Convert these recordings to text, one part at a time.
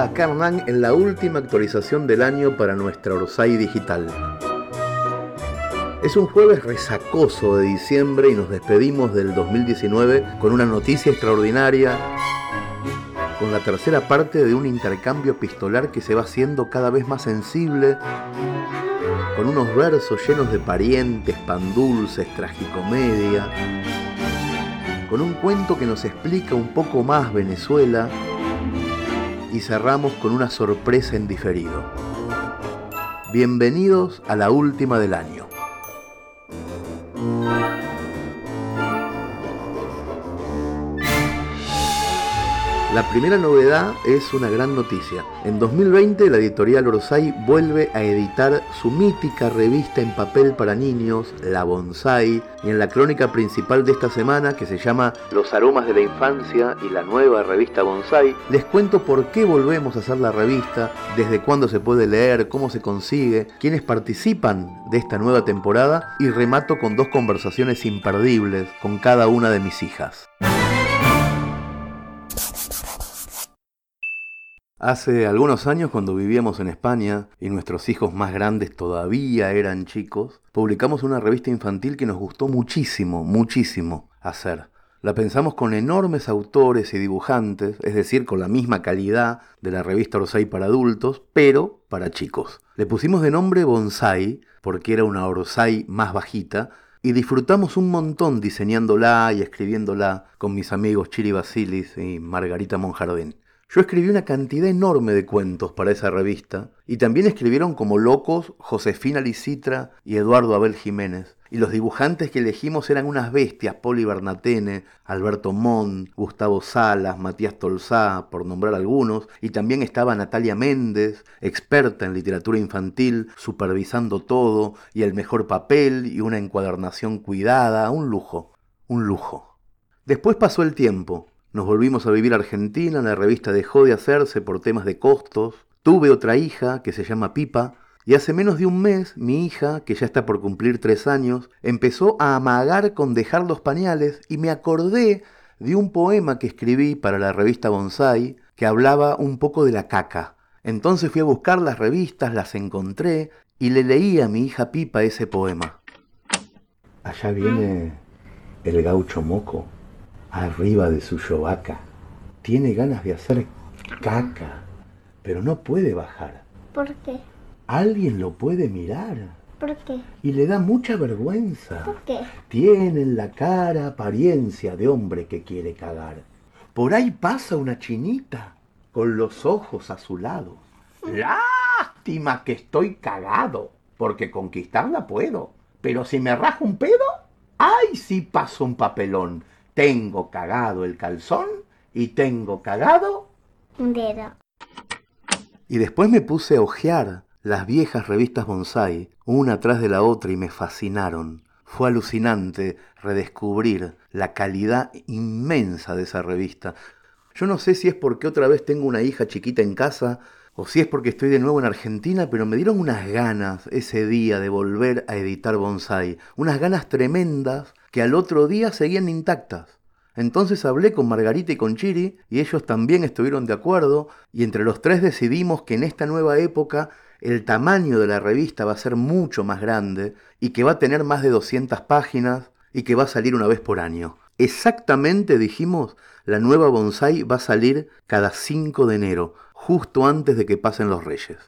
Acá Hernán en la última actualización del año para nuestra Orsay digital. Es un jueves resacoso de diciembre y nos despedimos del 2019 con una noticia extraordinaria, con la tercera parte de un intercambio epistolar que se va haciendo cada vez más sensible, con unos versos llenos de parientes, pan dulces, tragicomedia, con un cuento que nos explica un poco más Venezuela y cerramos con una sorpresa en diferido. Bienvenidos a la última del año. La primera novedad es una gran noticia. En 2020 la editorial Orsay vuelve a editar su mítica revista en papel para niños, La Bonsai, y en la crónica principal de esta semana, que se llama Los aromas de la infancia y la nueva revista Bonsai, les cuento por qué volvemos a hacer la revista, desde cuándo se puede leer, cómo se consigue, quiénes participan de esta nueva temporada y remato con dos conversaciones imperdibles con cada una de mis hijas. Hace algunos años, cuando vivíamos en España y nuestros hijos más grandes todavía eran chicos, publicamos una revista infantil que nos gustó muchísimo, muchísimo hacer. La pensamos con enormes autores y dibujantes, es decir, con la misma calidad de la revista Orsay para adultos, pero para chicos. Le pusimos de nombre Bonsai, porque era una Orsay más bajita, y disfrutamos un montón diseñándola y escribiéndola con mis amigos Chiri Basilis y Margarita Monjardín. Yo escribí una cantidad enorme de cuentos para esa revista y también escribieron como locos Josefina Licitra y Eduardo Abel Jiménez. Y los dibujantes que elegimos eran unas bestias, Poli Bernatene, Alberto Mont, Gustavo Salas, Matías Tolzá, por nombrar algunos, y también estaba Natalia Méndez, experta en literatura infantil, supervisando todo, y el mejor papel, y una encuadernación cuidada, un lujo, un lujo. Después pasó el tiempo, nos volvimos a vivir a Argentina, la revista dejó de hacerse por temas de costos. Tuve otra hija que se llama Pipa, y hace menos de un mes mi hija, que ya está por cumplir tres años, empezó a amagar con dejar los pañales y me acordé de un poema que escribí para la revista Bonsai que hablaba un poco de la caca. Entonces fui a buscar las revistas, las encontré y le leí a mi hija Pipa ese poema. Allá viene el gaucho moco arriba de su yovaca. Tiene ganas de hacer caca, pero no puede bajar. ¿Por qué? Alguien lo puede mirar. ¿Por qué? Y le da mucha vergüenza. ¿Por qué? Tiene en la cara apariencia de hombre que quiere cagar. Por ahí pasa una chinita con los ojos azulados. Lástima que estoy cagado, porque conquistarla puedo. Pero si me rajo un pedo, ¡ay sí paso un papelón! Tengo cagado el calzón y tengo cagado Un dedo. Y después me puse a hojear las viejas revistas bonsai, una tras de la otra, y me fascinaron. Fue alucinante redescubrir la calidad inmensa de esa revista. Yo no sé si es porque otra vez tengo una hija chiquita en casa o si es porque estoy de nuevo en Argentina, pero me dieron unas ganas ese día de volver a editar bonsai, unas ganas tremendas que al otro día seguían intactas. Entonces hablé con Margarita y con Chiri y ellos también estuvieron de acuerdo y entre los tres decidimos que en esta nueva época el tamaño de la revista va a ser mucho más grande y que va a tener más de 200 páginas y que va a salir una vez por año. Exactamente dijimos, la nueva bonsai va a salir cada 5 de enero, justo antes de que pasen los reyes.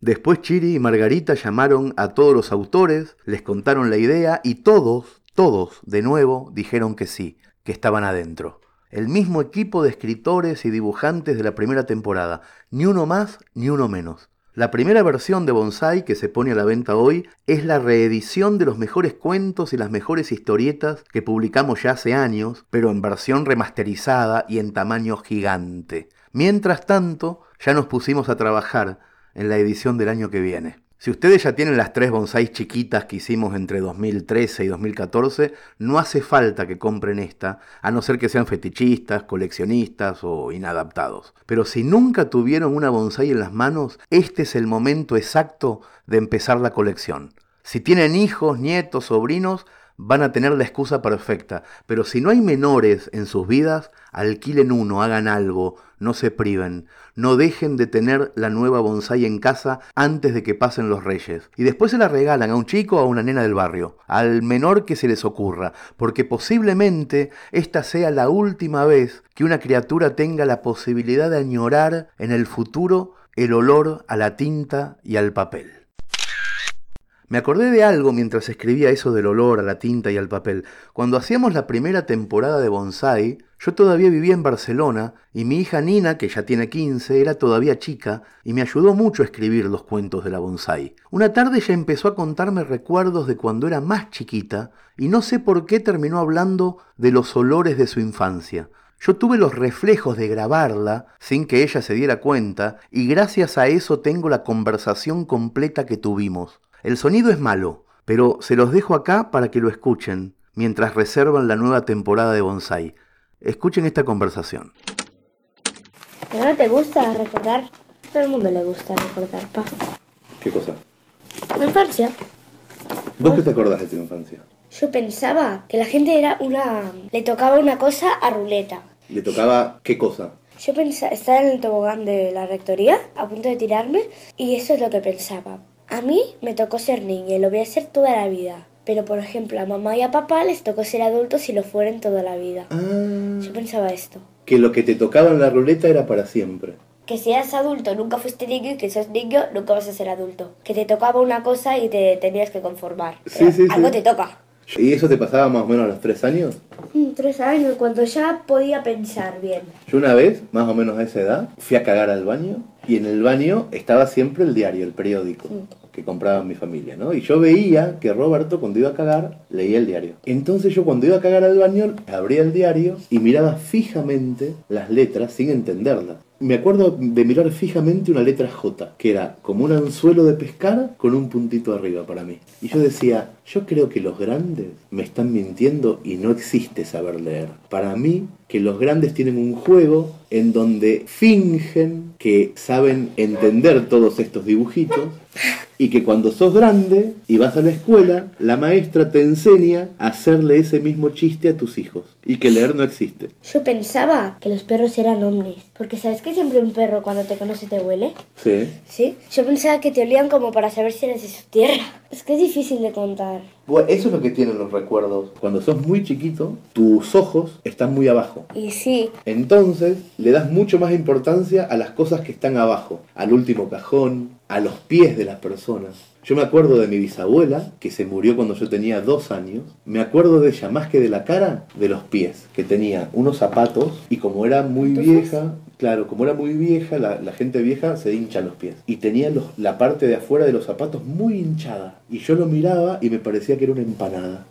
Después Chiri y Margarita llamaron a todos los autores, les contaron la idea y todos, todos, de nuevo, dijeron que sí, que estaban adentro. El mismo equipo de escritores y dibujantes de la primera temporada, ni uno más ni uno menos. La primera versión de Bonsai que se pone a la venta hoy es la reedición de los mejores cuentos y las mejores historietas que publicamos ya hace años, pero en versión remasterizada y en tamaño gigante. Mientras tanto, ya nos pusimos a trabajar en la edición del año que viene. Si ustedes ya tienen las tres bonsáis chiquitas que hicimos entre 2013 y 2014, no hace falta que compren esta, a no ser que sean fetichistas, coleccionistas o inadaptados. Pero si nunca tuvieron una bonsai en las manos, este es el momento exacto de empezar la colección. Si tienen hijos, nietos, sobrinos, van a tener la excusa perfecta. Pero si no hay menores en sus vidas, alquilen uno, hagan algo, no se priven, no dejen de tener la nueva bonsai en casa antes de que pasen los reyes. Y después se la regalan a un chico o a una nena del barrio, al menor que se les ocurra, porque posiblemente esta sea la última vez que una criatura tenga la posibilidad de añorar en el futuro el olor a la tinta y al papel. Me acordé de algo mientras escribía eso del olor a la tinta y al papel. Cuando hacíamos la primera temporada de Bonsai, yo todavía vivía en Barcelona y mi hija Nina, que ya tiene 15, era todavía chica y me ayudó mucho a escribir los cuentos de la Bonsai. Una tarde ella empezó a contarme recuerdos de cuando era más chiquita y no sé por qué terminó hablando de los olores de su infancia. Yo tuve los reflejos de grabarla sin que ella se diera cuenta y gracias a eso tengo la conversación completa que tuvimos. El sonido es malo, pero se los dejo acá para que lo escuchen mientras reservan la nueva temporada de Bonsai. Escuchen esta conversación. ¿Pero no te gusta recordar? Todo el mundo le gusta recordar, pa. ¿Qué cosa? La infancia. ¿Vos qué te acordás de tu infancia? Yo pensaba que la gente era una... Le tocaba una cosa a ruleta. ¿Le tocaba qué cosa? Yo pensaba, estaba en el tobogán de la rectoría, a punto de tirarme, y eso es lo que pensaba. A mí me tocó ser niña y lo voy a hacer toda la vida. Pero, por ejemplo, a mamá y a papá les tocó ser adultos y lo fueron toda la vida. Ah, Yo pensaba esto. que lo que te tocaba en la ruleta era para siempre. Que si eras adulto nunca fuiste niño y que sos niño nunca vas a ser adulto. Que te tocaba una cosa y te tenías que conformar. Sí, Pero sí, sí. Algo te toca. ¿Y eso te pasaba más o menos a los tres años? Tres años, cuando ya podía pensar bien. Yo una vez, más o menos a esa edad, fui a cagar al baño y en el baño estaba siempre el diario, el periódico que compraba mi familia, ¿no? Y yo veía que Roberto cuando iba a cagar leía el diario. Entonces yo cuando iba a cagar al baño abría el diario y miraba fijamente las letras sin entenderlas. Me acuerdo de mirar fijamente una letra J, que era como un anzuelo de pescar con un puntito arriba para mí. Y yo decía, yo creo que los grandes me están mintiendo y no existe saber leer. Para mí, que los grandes tienen un juego en donde fingen que saben entender todos estos dibujitos y que cuando sos grande y vas a la escuela, la maestra te enseña a hacerle ese mismo chiste a tus hijos y que leer no existe. Yo pensaba que los perros eran ovnis. Porque ¿sabes que siempre un perro cuando te conoce te huele? Sí. ¿Sí? Yo pensaba que te olían como para saber si eres de su tierra. Es que es difícil de contar. Bueno, eso es lo que tienen los recuerdos. Cuando sos muy chiquito, tus ojos están muy abajo. Y sí, Entonces le das mucho más importancia a las cosas que están abajo, al último cajón, a los pies de las personas. Yo me acuerdo de mi bisabuela, que se murió cuando yo tenía dos años. Me acuerdo de ella más que de la cara, de los pies, que tenía unos zapatos y como era muy vieja, claro, como era muy vieja, la, la gente vieja se hincha los pies. Y tenía los- la parte de afuera de los zapatos muy hinchada. Y yo lo miraba y me parecía que era una empanada.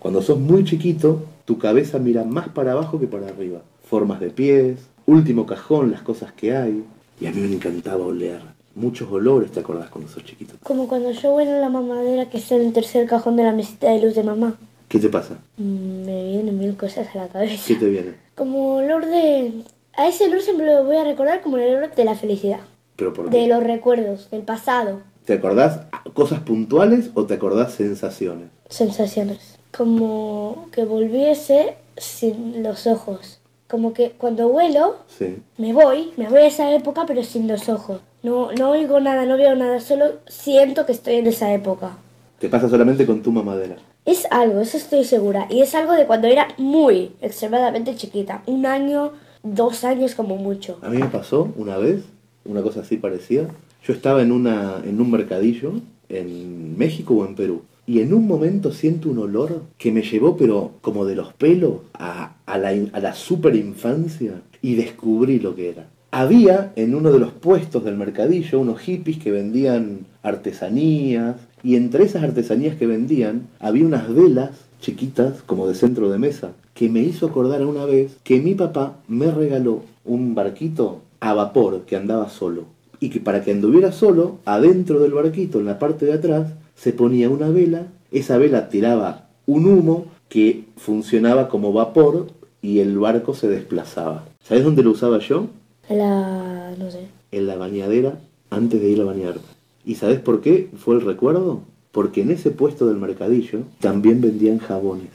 Cuando sos muy chiquito, tu cabeza mira más para abajo que para arriba. Formas de pies, último cajón, las cosas que hay. Y a mí me encantaba oler. Muchos olores, ¿te acordás cuando sos chiquito? como cuando yo huelo la mamadera que está en el tercer cajón de la mesita de luz de mamá. ¿Qué te pasa? Mm, Me vienen mil cosas a la cabeza. ¿Qué te viene? Como olor de... A ese olor siempre lo voy a recordar como el olor de la felicidad. ¿Pero por De qué? los recuerdos, del pasado. ¿Te acordás cosas puntuales o te acordás sensaciones? Sensaciones. Como que volviese sin los ojos. Como que cuando huelo, Sí. me voy, me voy a esa época pero sin los ojos. No, no oigo nada, no veo nada, solo siento que estoy en esa época. Te pasa solamente con tu mamadera. Es algo, eso estoy segura. Y es algo de cuando era muy extremadamente chiquita. Un año, dos años como mucho. A mí me pasó una vez, una cosa así parecida. Yo estaba en, una, en un mercadillo en México o en Perú. Y en un momento siento un olor que me llevó, pero como de los pelos, a, a la, a la super infancia. Y descubrí lo que era. Había en uno de los puestos del mercadillo unos hippies que vendían artesanías. Y entre esas artesanías que vendían había unas velas chiquitas, como de centro de mesa, que me hizo acordar una vez que mi papá me regaló un barquito a vapor que andaba solo. Y que para que anduviera solo, adentro del barquito, en la parte de atrás, se ponía una vela, esa vela tiraba un humo que funcionaba como vapor y el barco se desplazaba. ¿Sabes dónde lo usaba yo? La... no sé. En la bañadera antes de ir a bañarme. ¿Y sabes por qué fue el recuerdo? Porque en ese puesto del mercadillo también vendían jabones.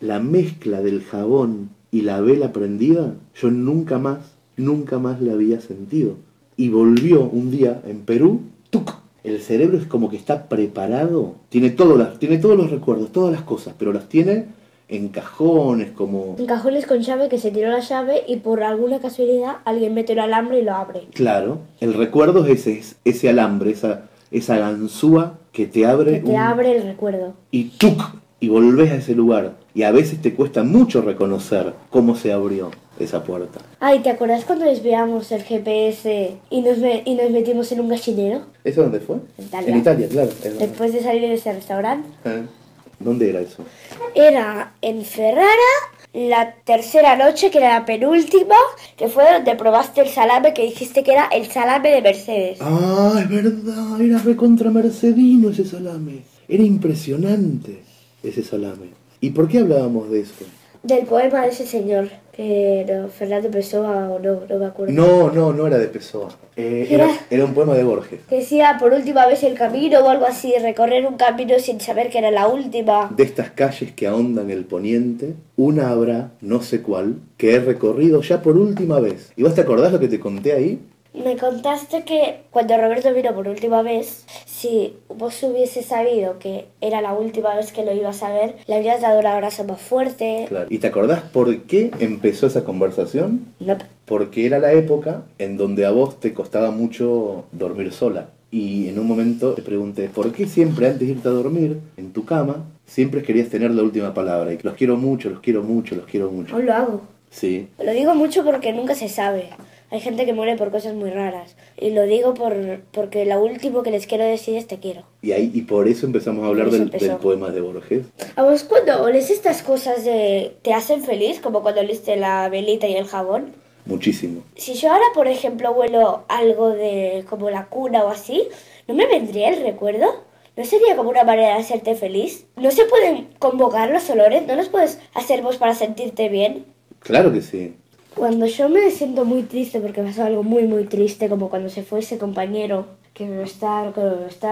La mezcla del jabón y la vela prendida, yo nunca más, nunca más la había sentido. Y volvió un día en Perú, ¡tuc! El cerebro es como que está preparado, tiene, todo las, tiene todos los recuerdos, todas las cosas, pero las tiene en cajones, como... En cajones con llave que se tiró la llave y por alguna casualidad alguien mete el alambre y lo abre. Claro, el recuerdo es ese, es ese alambre, esa, esa ganzúa que te abre... Que te un- abre el recuerdo. y ¡tuc! y volvés a ese lugar. Y a veces te cuesta mucho reconocer cómo se abrió esa puerta. Ay, ¿te acuerdas cuando desviamos el GPS y nos, me- y nos metimos en un gallinero? ¿Eso dónde fue? En Italia. En Italia, claro. Después de salir de ese restaurante. Eh, ¿Dónde era eso? Era en Ferrara, la tercera noche, que era la penúltima, que fue donde probaste el salame que dijiste que era el salame de Mercedes. Ah, es verdad, era recontra mercedino ese salame. Era impresionante ese salame. ¿Y por qué hablábamos de eso? Del poema de ese señor, que no, Fernando Pessoa o no, no me acuerdo. No, no, no era de Pessoa. Eh, era, Era- era un poema de Borges. Que decía por última vez el camino o algo así, recorrer un camino sin saber que era la última. De estas calles que ahondan el poniente, una habrá, no sé cuál, que he recorrido ya por última vez. ¿Y vos te acordás lo que te conté ahí? Me contaste que cuando Roberto vino por última vez, si vos hubiese sabido que era la última vez que lo ibas a ver, le habrías dado un abrazo más fuerte. Claro. ¿Y te acordás por qué empezó esa conversación? No, Porque era la época en donde a vos te costaba mucho dormir sola. Y en un momento te pregunté, ¿por qué siempre antes de irte a dormir, en tu cama, siempre querías tener la última palabra? Y los quiero mucho, los quiero mucho, los quiero mucho. aún lo hago. Sí. Lo digo mucho porque nunca se sabe. Hay gente que muere por cosas muy raras. Y lo digo por, porque lo último que les quiero decir es te quiero. Y ahí y por eso empezamos a hablar del, del poema de Borges. ¿A vos cuando oles estas cosas de, te hacen feliz? Como cuando oliste la velita y el jabón. Muchísimo. Si yo ahora, por ejemplo, huelo algo de como la cuna o así, ¿no me vendría el recuerdo? ¿No sería como una manera de hacerte feliz? ¿No se pueden convocar los olores? ¿No los puedes hacer vos para sentirte bien? Claro que sí. Cuando yo me siento muy triste porque pasó algo muy muy triste, como cuando se fue ese compañero que no está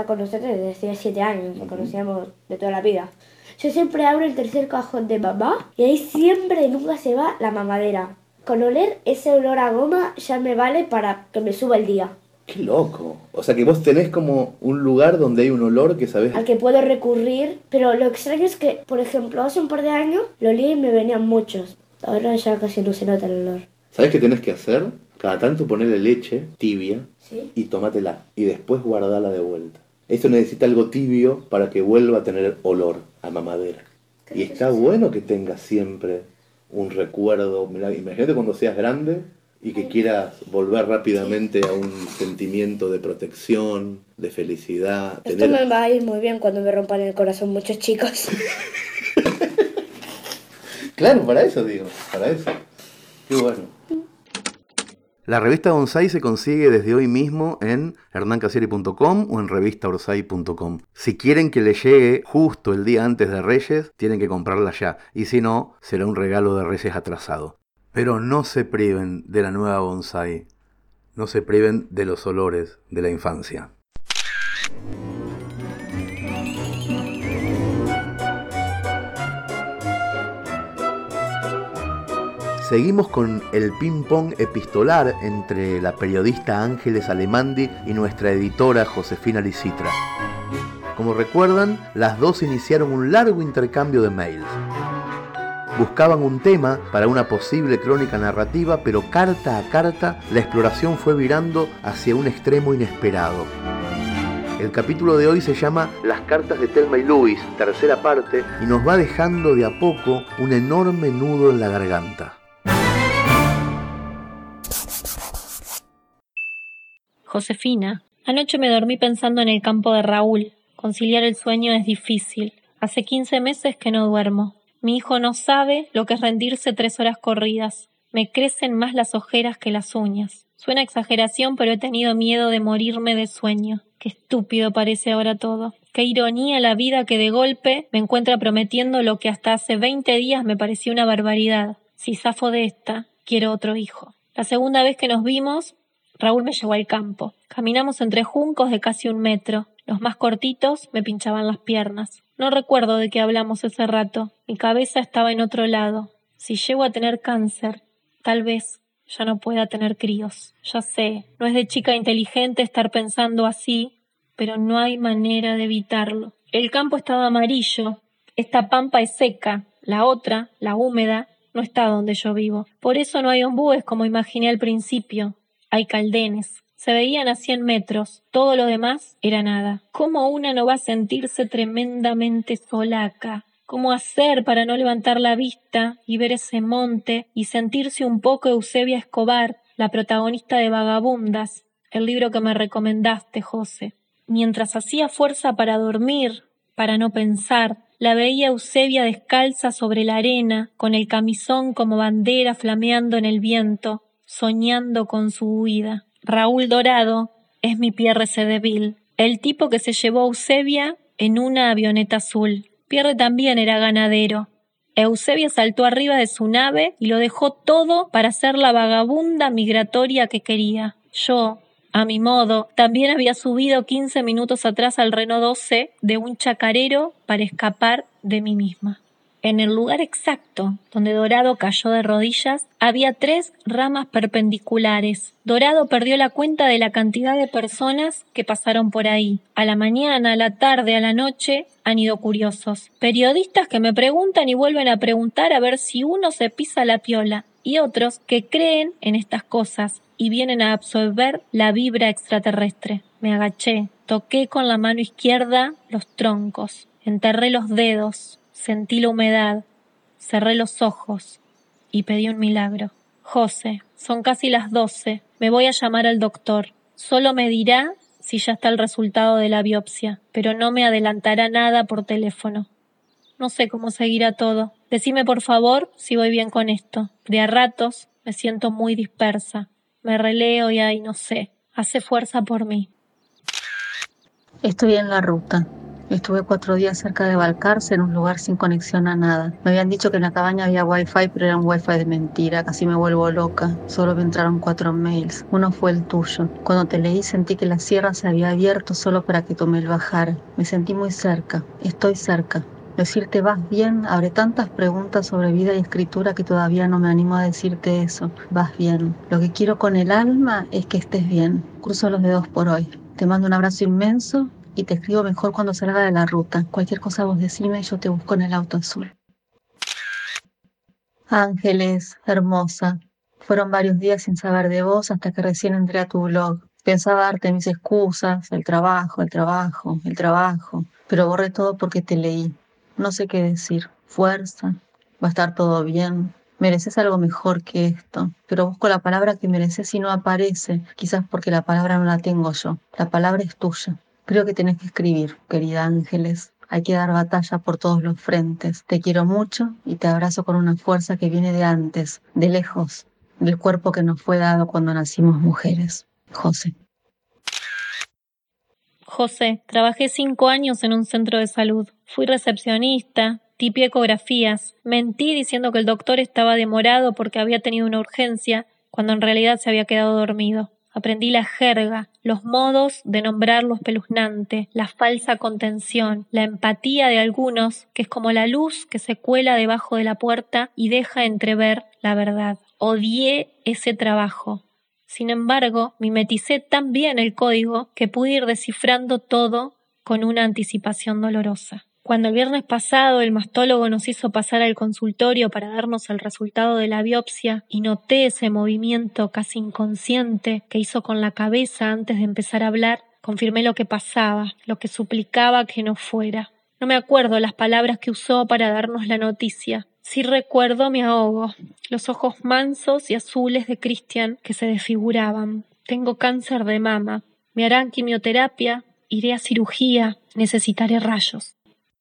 con nosotros desde hace siete años, lo conocíamos de toda la vida. Yo siempre abro el tercer cajón de mamá y ahí siempre nunca se va la mamadera. Con oler ese olor a goma ya me vale para que me suba el día. Qué loco. O sea que vos tenés como un lugar donde hay un olor que sabés... Al que puedo recurrir, pero lo extraño es que, por ejemplo, hace un par de años lo olí y me venían muchos. Ahora ya casi no se nota el olor. ¿Sabés qué tenés que hacer? Cada tanto ponerle leche tibia ¿Sí? y tomátela. Y después guardala de vuelta. Esto necesita algo tibio para que vuelva a tener olor a mamadera. Y está bueno que tengas siempre un recuerdo. Mirá, imagínate cuando seas grande y que quieras volver rápidamente a un sentimiento de protección, de felicidad. Esto tener- me va a ir muy bien cuando me rompan el corazón muchos chicos. Claro, para eso digo, para eso. Qué bueno. La revista Bonsai se consigue desde hoy mismo en hernancasieri.com o en revistaorsay.com. Si quieren que le llegue justo el día antes de Reyes, tienen que comprarla ya. Y si no, será un regalo de Reyes atrasado. Pero no se priven de la nueva Bonsai. No se priven de los olores de la infancia. Seguimos con el ping-pong epistolar entre la periodista Ángeles Alemandi y nuestra editora Josefina Licitra. Como recuerdan, las dos iniciaron un largo intercambio de mails. Buscaban un tema para una posible crónica narrativa, pero carta a carta la exploración fue virando hacia un extremo inesperado. El capítulo de hoy se llama Las cartas de Telma y Luis, tercera parte, y nos va dejando de a poco un enorme nudo en la garganta. Josefina, anoche me dormí pensando en el campo de Raúl. Conciliar el sueño es difícil. Hace quince meses que no duermo. Mi hijo no sabe lo que es rendirse tres horas corridas. Me crecen más las ojeras que las uñas. Suena exageración, pero he tenido miedo de morirme de sueño. Qué estúpido parece ahora todo. Qué ironía la vida que de golpe me encuentra prometiendo lo que hasta hace veinte días me parecía una barbaridad. Si zafo de esta, quiero otro hijo. La segunda vez que nos vimos, Raúl me llevó al campo. Caminamos entre juncos de casi un metro. Los más cortitos me pinchaban las piernas. No recuerdo de qué hablamos ese rato. Mi cabeza estaba en otro lado. Si llego a tener cáncer, tal vez ya no pueda tener críos. Ya sé, no es de chica inteligente estar pensando así, pero no hay manera de evitarlo. El campo estaba amarillo. Esta pampa es seca. La otra, la húmeda, no está donde yo vivo. Por eso no hay ombúes como imaginé al principio. Hay caldenes. Se veían a cien metros. Todo lo demás era nada. ¿Cómo una no va a sentirse tremendamente sola acá? ¿Cómo hacer para no levantar la vista y ver ese monte y sentirse un poco Eusebia Escobar, la protagonista de Vagabundas, el libro que me recomendaste, José? Mientras hacía fuerza para dormir, para no pensar, la veía Eusebia descalza sobre la arena, con el camisón como bandera flameando en el viento, soñando con su huida. Raúl Dorado es mi Pierre Cedeville, el tipo que se llevó a Eusebia en una avioneta azul. Pierre también era ganadero. Eusebia saltó arriba de su nave y lo dejó todo para ser la vagabunda migratoria que quería. Yo, a mi modo, también había subido quince minutos atrás al Renault 12 de un chacarero para escapar de mí misma. En el lugar exacto donde Dorado cayó de rodillas había tres ramas perpendiculares. Dorado perdió la cuenta de la cantidad de personas que pasaron por ahí. A la mañana, a la tarde, a la noche han ido curiosos. Periodistas que me preguntan y vuelven a preguntar a ver si uno se pisa la piola y otros que creen en estas cosas y vienen a absorber la vibra extraterrestre. Me agaché, toqué con la mano izquierda los troncos, enterré los dedos, Sentí la humedad, cerré los ojos y pedí un milagro. José, son casi las doce. Me voy a llamar al doctor. Solo me dirá si ya está el resultado de la biopsia, pero no me adelantará nada por teléfono. No sé cómo seguirá todo. Decime por favor si voy bien con esto. De a ratos me siento muy dispersa. Me releo y ay, no sé. Hace fuerza por mí. Estoy en la ruta. Estuve cuatro días cerca de Balcarce en un lugar sin conexión a nada. Me habían dicho que en la cabaña había wifi, pero era un wifi de mentira. Casi me vuelvo loca. Solo me entraron cuatro mails. Uno fue el tuyo. Cuando te leí sentí que la sierra se había abierto solo para que tomé el bajar. Me sentí muy cerca. Estoy cerca. Decirte vas bien abre tantas preguntas sobre vida y escritura que todavía no me animo a decirte eso. Vas bien. Lo que quiero con el alma es que estés bien. Cruzo los dedos por hoy. Te mando un abrazo inmenso y te escribo mejor cuando salga de la ruta. Cualquier cosa vos decime y yo te busco en el auto azul. Ángeles, hermosa. Fueron varios días sin saber de vos hasta que recién entré a tu blog. Pensaba darte mis excusas, el trabajo, el trabajo, el trabajo, pero borré todo porque te leí. No sé qué decir. Fuerza, va a estar todo bien. Mereces algo mejor que esto, pero busco la palabra que mereces y no aparece, quizás porque la palabra no la tengo yo. La palabra es tuya. Creo que tenés que escribir, querida Ángeles. Hay que dar batalla por todos los frentes. Te quiero mucho y te abrazo con una fuerza que viene de antes, de lejos, del cuerpo que nos fue dado cuando nacimos mujeres. José. José, trabajé cinco años en un centro de salud. Fui recepcionista, tipié ecografías, mentí diciendo que el doctor estaba demorado porque había tenido una urgencia, cuando en realidad se había quedado dormido. Aprendí la jerga, los modos de nombrar lo espeluznante, la falsa contención, la empatía de algunos, que es como la luz que se cuela debajo de la puerta y deja entrever la verdad. Odié ese trabajo. Sin embargo, mimeticé tan bien el código que pude ir descifrando todo con una anticipación dolorosa. Cuando el viernes pasado el mastólogo nos hizo pasar al consultorio para darnos el resultado de la biopsia y noté ese movimiento casi inconsciente que hizo con la cabeza antes de empezar a hablar, confirmé lo que pasaba, lo que suplicaba que no fuera. No me acuerdo las palabras que usó para darnos la noticia. Sí recuerdo mi ahogo, los ojos mansos y azules de Christian que se desfiguraban. Tengo cáncer de mama. Me harán quimioterapia, iré a cirugía, necesitaré rayos.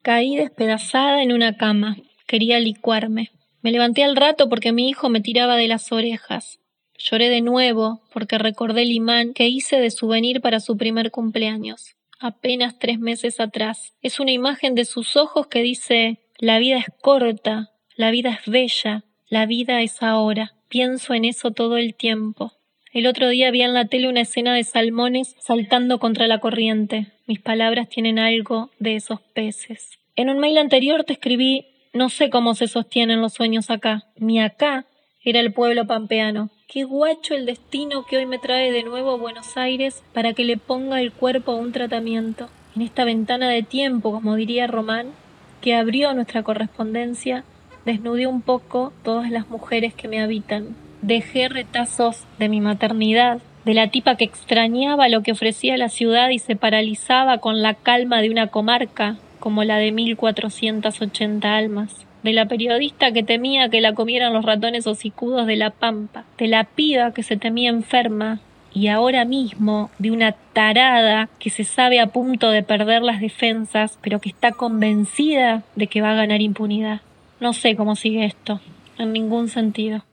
Caí despedazada en una cama. Quería licuarme. Me levanté al rato porque mi hijo me tiraba de las orejas. Lloré de nuevo porque recordé el imán que hice de souvenir para su primer cumpleaños, apenas tres meses atrás. Es una imagen de sus ojos que dice La vida es corta, la vida es bella, la vida es ahora. Pienso en eso todo el tiempo. El otro día vi en la tele una escena de salmones saltando contra la corriente. Mis palabras tienen algo de esos peces. En un mail anterior te escribí no sé cómo se sostienen los sueños acá. Mi acá era el pueblo pampeano. Qué guacho el destino que hoy me trae de nuevo a Buenos Aires para que le ponga el cuerpo a un tratamiento. En esta ventana de tiempo, como diría Román, que abrió nuestra correspondencia, desnudé un poco todas las mujeres que me habitan. Dejé retazos de mi maternidad, de la tipa que extrañaba lo que ofrecía la ciudad y se paralizaba con la calma de una comarca, como la de 1480 almas, de la periodista que temía que la comieran los ratones hocicudos de la pampa, de la piba que se temía enferma, y ahora mismo de una tarada que se sabe a punto de perder las defensas, pero que está convencida de que va a ganar impunidad. No sé cómo sigue esto, en ningún sentido.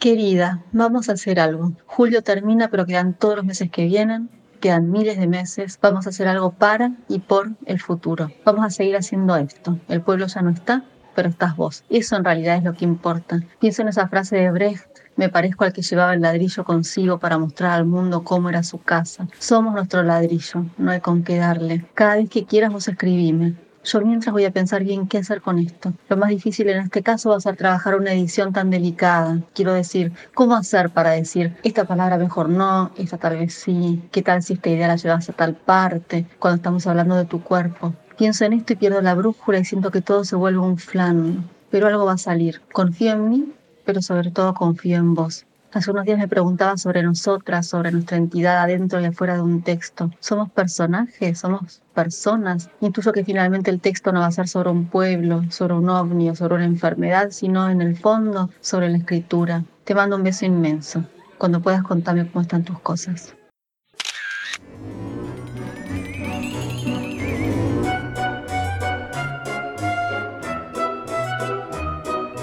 Querida, vamos a hacer algo. Julio termina, pero quedan todos los meses que vienen quedan miles de meses, vamos a hacer algo para y por el futuro. Vamos a seguir haciendo esto. El pueblo ya no está, pero estás vos. Eso en realidad es lo que importa. Pienso en esa frase de Brecht, me parezco al que llevaba el ladrillo consigo para mostrar al mundo cómo era su casa. Somos nuestro ladrillo, no hay con qué darle. Cada vez que quieras vos escribime. Yo mientras voy a pensar bien qué hacer con esto. Lo más difícil en este caso va a ser trabajar una edición tan delicada. Quiero decir, ¿cómo hacer para decir esta palabra mejor no, esta tal vez sí? ¿Qué tal si esta idea la llevas a tal parte cuando estamos hablando de tu cuerpo? Pienso en esto y pierdo la brújula y siento que todo se vuelve un flan. Pero algo va a salir. Confío en mí, pero sobre todo confío en vos. Hace unos días me preguntaba sobre nosotras, sobre nuestra entidad adentro y afuera de un texto. ¿Somos personajes? ¿Somos personas? Intuyo que finalmente el texto no va a ser sobre un pueblo, sobre un ovni o sobre una enfermedad, sino en el fondo sobre la escritura. Te mando un beso inmenso. Cuando puedas contarme cómo están tus cosas.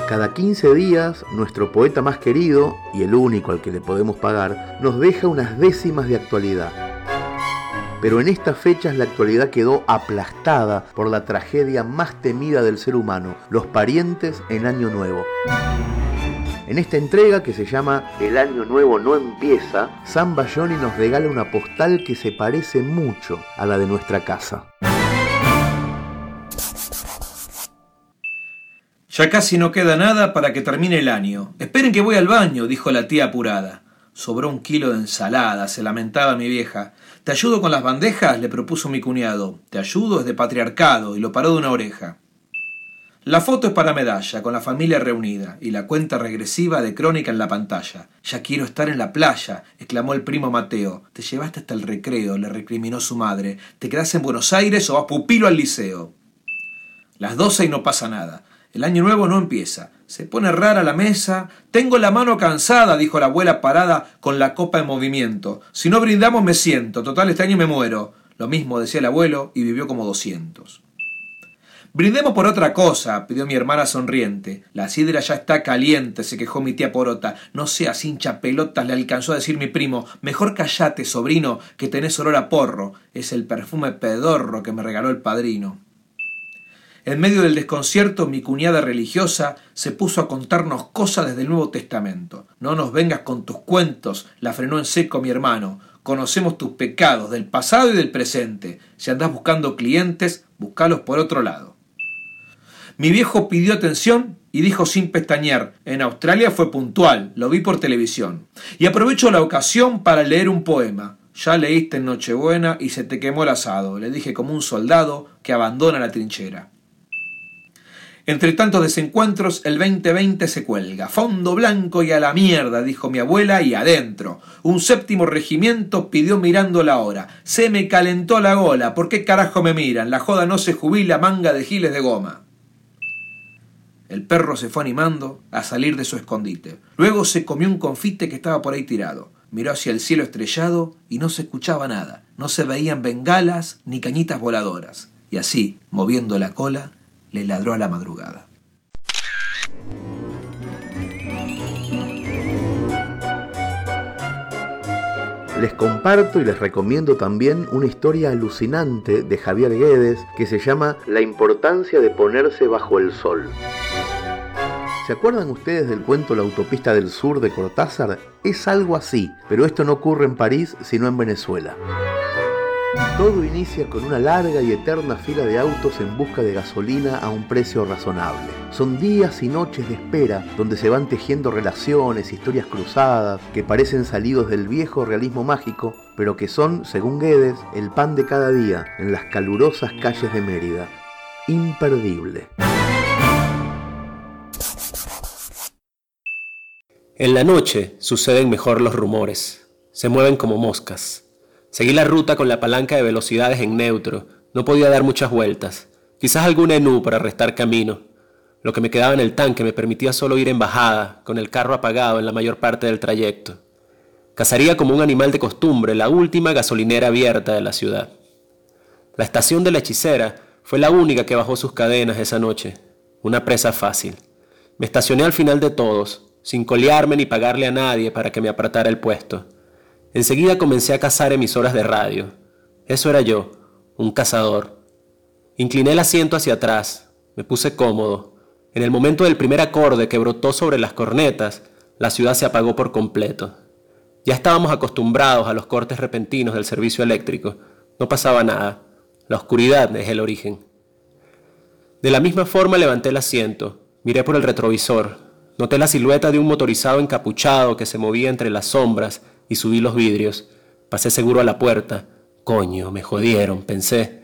Cada 15 días, nuestro poeta más querido, y el único al que le podemos pagar, nos deja unas décimas de actualidad. Pero en estas fechas la actualidad quedó aplastada por la tragedia más temida del ser humano, los parientes en Año Nuevo. En esta entrega que se llama El Año Nuevo no empieza, San Bayoni nos regala una postal que se parece mucho a la de nuestra casa. Ya casi no queda nada para que termine el año. Esperen que voy al baño, dijo la tía apurada. Sobró un kilo de ensalada, se lamentaba mi vieja. ¿Te ayudo con las bandejas? le propuso mi cuñado. Te ayudo es de patriarcado, y lo paró de una oreja. La foto es para medalla, con la familia reunida, y la cuenta regresiva de crónica en la pantalla. Ya quiero estar en la playa, exclamó el primo Mateo. Te llevaste hasta el recreo, le recriminó su madre. ¿Te quedás en Buenos Aires o vas pupilo al liceo? Las doce y no pasa nada. El año nuevo no empieza. Se pone rara la mesa. Tengo la mano cansada, dijo la abuela parada con la copa en movimiento. Si no brindamos me siento. Total, este año me muero. Lo mismo decía el abuelo y vivió como doscientos. Brindemos por otra cosa, pidió mi hermana sonriente. La sidra ya está caliente, se quejó mi tía Porota. No seas hincha pelotas, le alcanzó a decir mi primo. Mejor callate, sobrino, que tenés olor a porro. Es el perfume pedorro que me regaló el padrino. En medio del desconcierto, mi cuñada religiosa se puso a contarnos cosas desde el Nuevo Testamento. No nos vengas con tus cuentos, la frenó en seco mi hermano. Conocemos tus pecados del pasado y del presente. Si andás buscando clientes, buscalos por otro lado. Mi viejo pidió atención y dijo sin pestañear, en Australia fue puntual, lo vi por televisión. Y aprovecho la ocasión para leer un poema. Ya leíste en Nochebuena y se te quemó el asado, le dije como un soldado que abandona la trinchera. Entre tantos desencuentros, el 2020 se cuelga. Fondo blanco y a la mierda, dijo mi abuela, y adentro. Un séptimo regimiento pidió mirando la hora. Se me calentó la gola. ¿Por qué carajo me miran? La joda no se jubila, manga de giles de goma. El perro se fue animando a salir de su escondite. Luego se comió un confite que estaba por ahí tirado. Miró hacia el cielo estrellado y no se escuchaba nada. No se veían bengalas ni cañitas voladoras. Y así, moviendo la cola, le ladró a la madrugada. Les comparto y les recomiendo también una historia alucinante de Javier Guedes que se llama La importancia de ponerse bajo el sol. ¿Se acuerdan ustedes del cuento La autopista del sur de Cortázar? Es algo así, pero esto no ocurre en París, sino en Venezuela. Todo inicia con una larga y eterna fila de autos en busca de gasolina a un precio razonable. Son días y noches de espera donde se van tejiendo relaciones, historias cruzadas, que parecen salidos del viejo realismo mágico, pero que son, según Guedes, el pan de cada día en las calurosas calles de Mérida. Imperdible. En la noche suceden mejor los rumores. Se mueven como moscas. Seguí la ruta con la palanca de velocidades en neutro. No podía dar muchas vueltas. Quizás algún enú para restar camino. Lo que me quedaba en el tanque me permitía solo ir en bajada, con el carro apagado en la mayor parte del trayecto. Cazaría como un animal de costumbre la última gasolinera abierta de la ciudad. La estación de la hechicera fue la única que bajó sus cadenas esa noche. Una presa fácil. Me estacioné al final de todos, sin colearme ni pagarle a nadie para que me apartara el puesto. Enseguida comencé a cazar emisoras de radio. Eso era yo, un cazador. Incliné el asiento hacia atrás, me puse cómodo. En el momento del primer acorde que brotó sobre las cornetas, la ciudad se apagó por completo. Ya estábamos acostumbrados a los cortes repentinos del servicio eléctrico. No pasaba nada. La oscuridad es el origen. De la misma forma levanté el asiento, miré por el retrovisor, noté la silueta de un motorizado encapuchado que se movía entre las sombras y subí los vidrios. Pasé seguro a la puerta. Coño, me jodieron, pensé.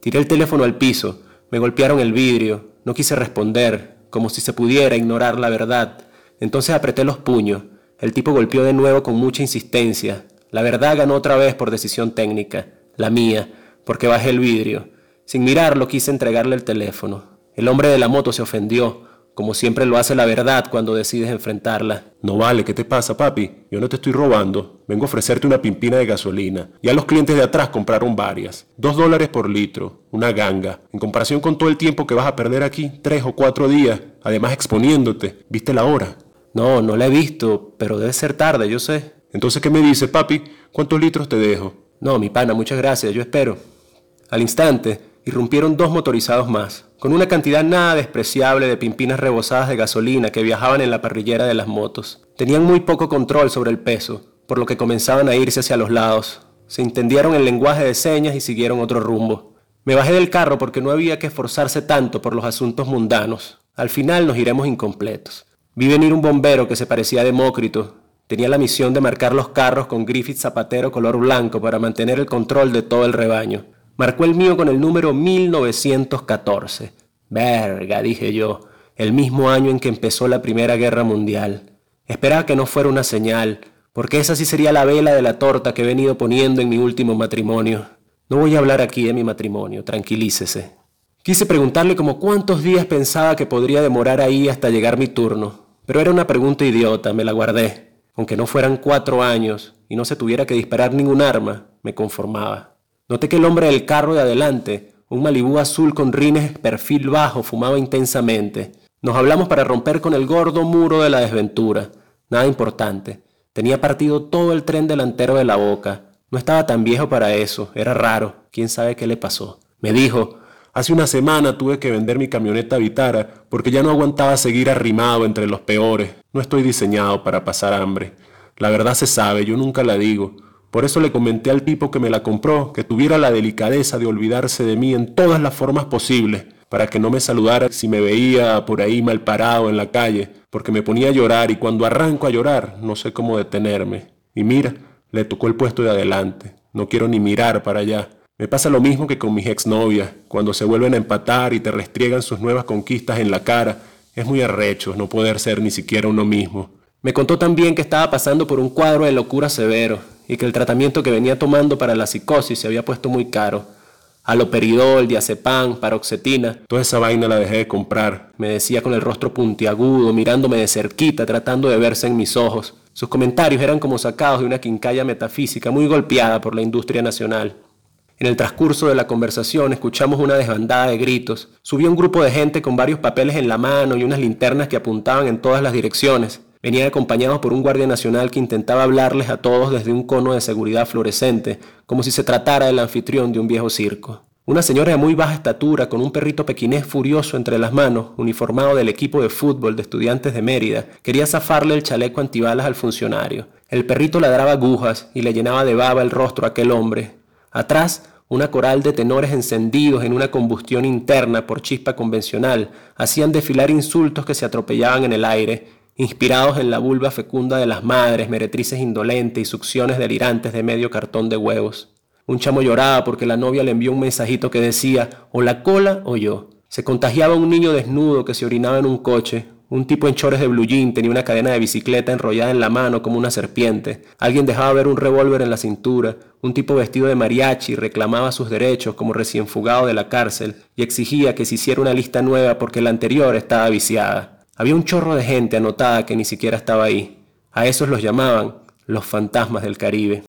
Tiré el teléfono al piso, me golpearon el vidrio, no quise responder, como si se pudiera ignorar la verdad. Entonces apreté los puños. El tipo golpeó de nuevo con mucha insistencia. La verdad ganó otra vez por decisión técnica, la mía, porque bajé el vidrio. Sin mirarlo quise entregarle el teléfono. El hombre de la moto se ofendió, como siempre lo hace la verdad cuando decides enfrentarla. No vale, ¿qué te pasa, papi? Yo no te estoy robando. Vengo a ofrecerte una pimpina de gasolina. Ya los clientes de atrás compraron varias. Dos dólares por litro, una ganga. En comparación con todo el tiempo que vas a perder aquí, tres o cuatro días, además exponiéndote. ¿Viste la hora? No, no la he visto, pero debe ser tarde, yo sé. Entonces, ¿qué me dice, papi? ¿Cuántos litros te dejo? No, mi pana, muchas gracias, yo espero. Al instante, irrumpieron dos motorizados más, con una cantidad nada despreciable de pimpinas rebosadas de gasolina que viajaban en la parrillera de las motos. Tenían muy poco control sobre el peso, por lo que comenzaban a irse hacia los lados. Se entendieron el lenguaje de señas y siguieron otro rumbo. Me bajé del carro porque no había que esforzarse tanto por los asuntos mundanos. Al final nos iremos incompletos. Vi venir un bombero que se parecía a Demócrito. Tenía la misión de marcar los carros con Griffith zapatero color blanco para mantener el control de todo el rebaño. Marcó el mío con el número 1914. Verga, dije yo, el mismo año en que empezó la Primera Guerra Mundial. Esperaba que no fuera una señal, porque esa sí sería la vela de la torta que he venido poniendo en mi último matrimonio. No voy a hablar aquí de mi matrimonio, tranquilícese. Quise preguntarle como cuántos días pensaba que podría demorar ahí hasta llegar mi turno, pero era una pregunta idiota, me la guardé. Aunque no fueran cuatro años y no se tuviera que disparar ningún arma, me conformaba. Noté que el hombre del carro de adelante, un malibú azul con rines perfil bajo, fumaba intensamente. Nos hablamos para romper con el gordo muro de la desventura. Nada importante. Tenía partido todo el tren delantero de la boca. No estaba tan viejo para eso. Era raro. ¿Quién sabe qué le pasó? Me dijo, Hace una semana tuve que vender mi camioneta Vitara porque ya no aguantaba seguir arrimado entre los peores. No estoy diseñado para pasar hambre. La verdad se sabe, yo nunca la digo. Por eso le comenté al tipo que me la compró que tuviera la delicadeza de olvidarse de mí en todas las formas posibles, para que no me saludara si me veía por ahí mal parado en la calle, porque me ponía a llorar y cuando arranco a llorar no sé cómo detenerme. Y mira, le tocó el puesto de adelante. No quiero ni mirar para allá. Me pasa lo mismo que con mis exnovias, cuando se vuelven a empatar y te restriegan sus nuevas conquistas en la cara. Es muy arrecho no poder ser ni siquiera uno mismo. Me contó también que estaba pasando por un cuadro de locura severo y que el tratamiento que venía tomando para la psicosis se había puesto muy caro. Aloperidol, diazepam, paroxetina. Toda esa vaina la dejé de comprar. Me decía con el rostro puntiagudo, mirándome de cerquita, tratando de verse en mis ojos. Sus comentarios eran como sacados de una quincalla metafísica muy golpeada por la industria nacional. En el transcurso de la conversación escuchamos una desbandada de gritos. Subía un grupo de gente con varios papeles en la mano y unas linternas que apuntaban en todas las direcciones. Venían acompañados por un guardia nacional que intentaba hablarles a todos desde un cono de seguridad fluorescente, como si se tratara del anfitrión de un viejo circo. Una señora de muy baja estatura, con un perrito pequinés furioso entre las manos, uniformado del equipo de fútbol de estudiantes de Mérida, quería zafarle el chaleco antibalas al funcionario. El perrito ladraba agujas y le llenaba de baba el rostro a aquel hombre. Atrás, una coral de tenores encendidos en una combustión interna por chispa convencional hacían desfilar insultos que se atropellaban en el aire, inspirados en la vulva fecunda de las madres, meretrices indolentes y succiones delirantes de medio cartón de huevos. Un chamo lloraba porque la novia le envió un mensajito que decía o la cola o yo. Se contagiaba un niño desnudo que se orinaba en un coche, un tipo en chores de blue jean tenía una cadena de bicicleta enrollada en la mano como una serpiente. Alguien dejaba ver un revólver en la cintura. Un tipo vestido de mariachi reclamaba sus derechos como recién fugado de la cárcel y exigía que se hiciera una lista nueva porque la anterior estaba viciada. Había un chorro de gente anotada que ni siquiera estaba ahí. A esos los llamaban los fantasmas del Caribe.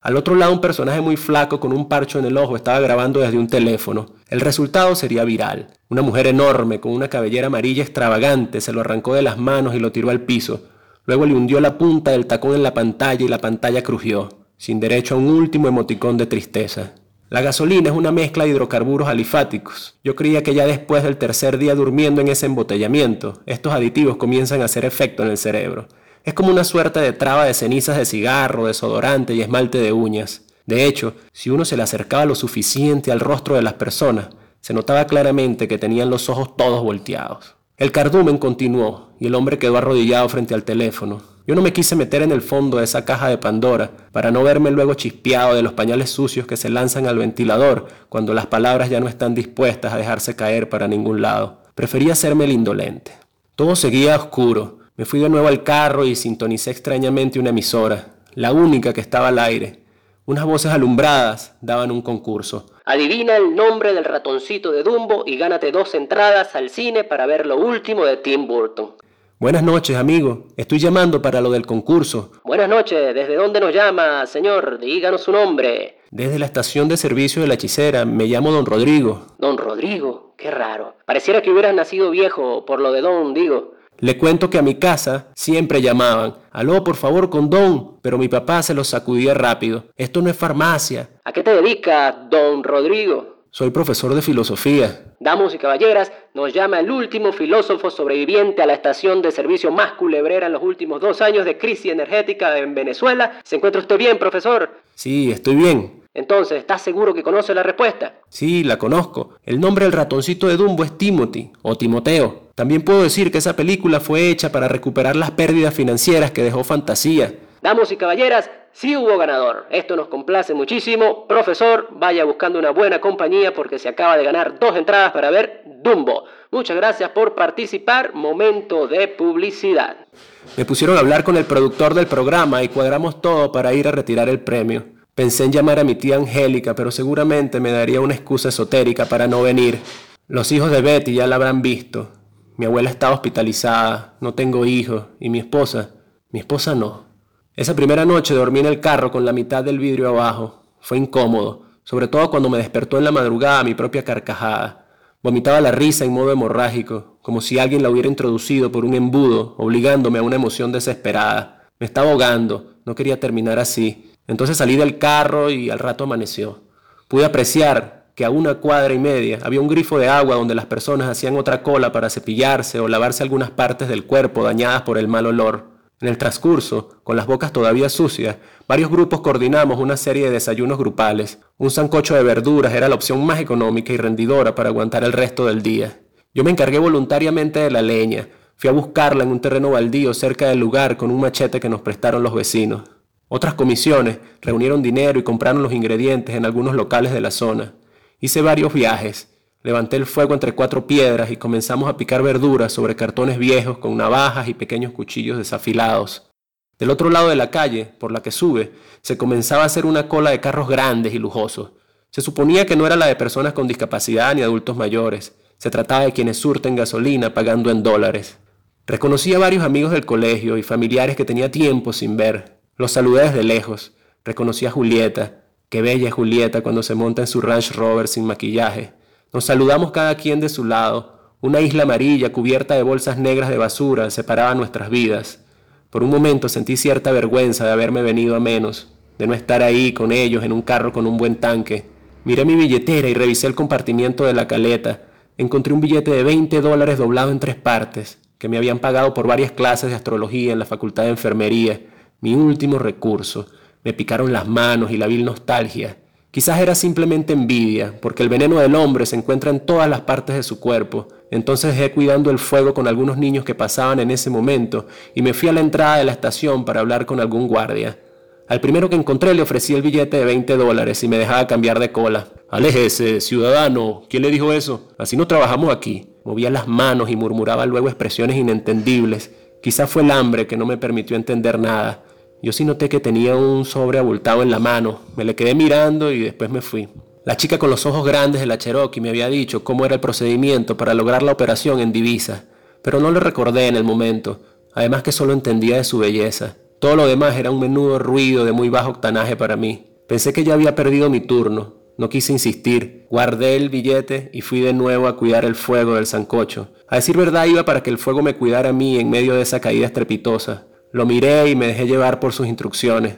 Al otro lado un personaje muy flaco con un parcho en el ojo estaba grabando desde un teléfono. El resultado sería viral. Una mujer enorme con una cabellera amarilla extravagante se lo arrancó de las manos y lo tiró al piso. Luego le hundió la punta del tacón en la pantalla y la pantalla crujió, sin derecho a un último emoticón de tristeza. La gasolina es una mezcla de hidrocarburos alifáticos. Yo creía que ya después del tercer día durmiendo en ese embotellamiento, estos aditivos comienzan a hacer efecto en el cerebro. Es como una suerte de traba de cenizas de cigarro, desodorante y esmalte de uñas. De hecho, si uno se le acercaba lo suficiente al rostro de las personas, se notaba claramente que tenían los ojos todos volteados. El cardumen continuó y el hombre quedó arrodillado frente al teléfono. Yo no me quise meter en el fondo de esa caja de Pandora para no verme luego chispeado de los pañales sucios que se lanzan al ventilador cuando las palabras ya no están dispuestas a dejarse caer para ningún lado. Prefería hacerme el indolente. Todo seguía oscuro, me fui de nuevo al carro y sintonicé extrañamente una emisora, la única que estaba al aire. Unas voces alumbradas daban un concurso. Adivina el nombre del ratoncito de Dumbo y gánate dos entradas al cine para ver lo último de Tim Burton. Buenas noches, amigo. Estoy llamando para lo del concurso. Buenas noches. ¿Desde dónde nos llama, señor? Díganos su nombre. Desde la estación de servicio de la hechicera. Me llamo Don Rodrigo. Don Rodrigo. Qué raro. Pareciera que hubieras nacido viejo por lo de Don, digo. Le cuento que a mi casa siempre llamaban, aló por favor con don, pero mi papá se lo sacudía rápido. Esto no es farmacia. ¿A qué te dedicas, don Rodrigo? Soy profesor de filosofía. Damas y caballeras, nos llama el último filósofo sobreviviente a la estación de servicio más culebrera en los últimos dos años de crisis energética en Venezuela. ¿Se encuentra usted bien, profesor? Sí, estoy bien. Entonces, ¿estás seguro que conoce la respuesta? Sí, la conozco. El nombre del ratoncito de Dumbo es Timothy o Timoteo. También puedo decir que esa película fue hecha para recuperar las pérdidas financieras que dejó Fantasía. Damos y caballeras, sí hubo ganador. Esto nos complace muchísimo. Profesor, vaya buscando una buena compañía porque se acaba de ganar dos entradas para ver Dumbo. Muchas gracias por participar. Momento de publicidad. Me pusieron a hablar con el productor del programa y cuadramos todo para ir a retirar el premio. Pensé en llamar a mi tía Angélica, pero seguramente me daría una excusa esotérica para no venir. Los hijos de Betty ya la habrán visto. Mi abuela está hospitalizada, no tengo hijos, y mi esposa, mi esposa no. Esa primera noche dormí en el carro con la mitad del vidrio abajo. Fue incómodo, sobre todo cuando me despertó en la madrugada mi propia carcajada. Vomitaba la risa en modo hemorrágico, como si alguien la hubiera introducido por un embudo, obligándome a una emoción desesperada. Me estaba ahogando, no quería terminar así. Entonces salí del carro y al rato amaneció. Pude apreciar que a una cuadra y media había un grifo de agua donde las personas hacían otra cola para cepillarse o lavarse algunas partes del cuerpo dañadas por el mal olor. En el transcurso, con las bocas todavía sucias, varios grupos coordinamos una serie de desayunos grupales. Un sancocho de verduras era la opción más económica y rendidora para aguantar el resto del día. Yo me encargué voluntariamente de la leña. Fui a buscarla en un terreno baldío cerca del lugar con un machete que nos prestaron los vecinos. Otras comisiones reunieron dinero y compraron los ingredientes en algunos locales de la zona. Hice varios viajes. Levanté el fuego entre cuatro piedras y comenzamos a picar verduras sobre cartones viejos con navajas y pequeños cuchillos desafilados. Del otro lado de la calle, por la que sube, se comenzaba a hacer una cola de carros grandes y lujosos. Se suponía que no era la de personas con discapacidad ni adultos mayores. Se trataba de quienes surten gasolina pagando en dólares. Reconocí a varios amigos del colegio y familiares que tenía tiempo sin ver. Los saludé desde lejos. Reconocí a Julieta, Qué bella es Julieta cuando se monta en su Range Rover sin maquillaje. Nos saludamos cada quien de su lado. Una isla amarilla cubierta de bolsas negras de basura separaba nuestras vidas. Por un momento sentí cierta vergüenza de haberme venido a menos, de no estar ahí con ellos en un carro con un buen tanque. Miré mi billetera y revisé el compartimiento de la caleta. Encontré un billete de 20 dólares doblado en tres partes, que me habían pagado por varias clases de astrología en la Facultad de Enfermería, mi último recurso. Me picaron las manos y la vil nostalgia. Quizás era simplemente envidia, porque el veneno del hombre se encuentra en todas las partes de su cuerpo. Entonces dejé cuidando el fuego con algunos niños que pasaban en ese momento y me fui a la entrada de la estación para hablar con algún guardia. Al primero que encontré le ofrecí el billete de 20 dólares y me dejaba cambiar de cola. Aléjese, ciudadano. ¿Quién le dijo eso? Así no trabajamos aquí. Movía las manos y murmuraba luego expresiones inentendibles. Quizás fue el hambre que no me permitió entender nada. Yo sí noté que tenía un sobre abultado en la mano. Me le quedé mirando y después me fui. La chica con los ojos grandes de la Cherokee me había dicho cómo era el procedimiento para lograr la operación en divisa, pero no lo recordé en el momento, además que solo entendía de su belleza. Todo lo demás era un menudo ruido de muy bajo octanaje para mí. Pensé que ya había perdido mi turno. No quise insistir. Guardé el billete y fui de nuevo a cuidar el fuego del sancocho. A decir verdad iba para que el fuego me cuidara a mí en medio de esa caída estrepitosa. Lo miré y me dejé llevar por sus instrucciones.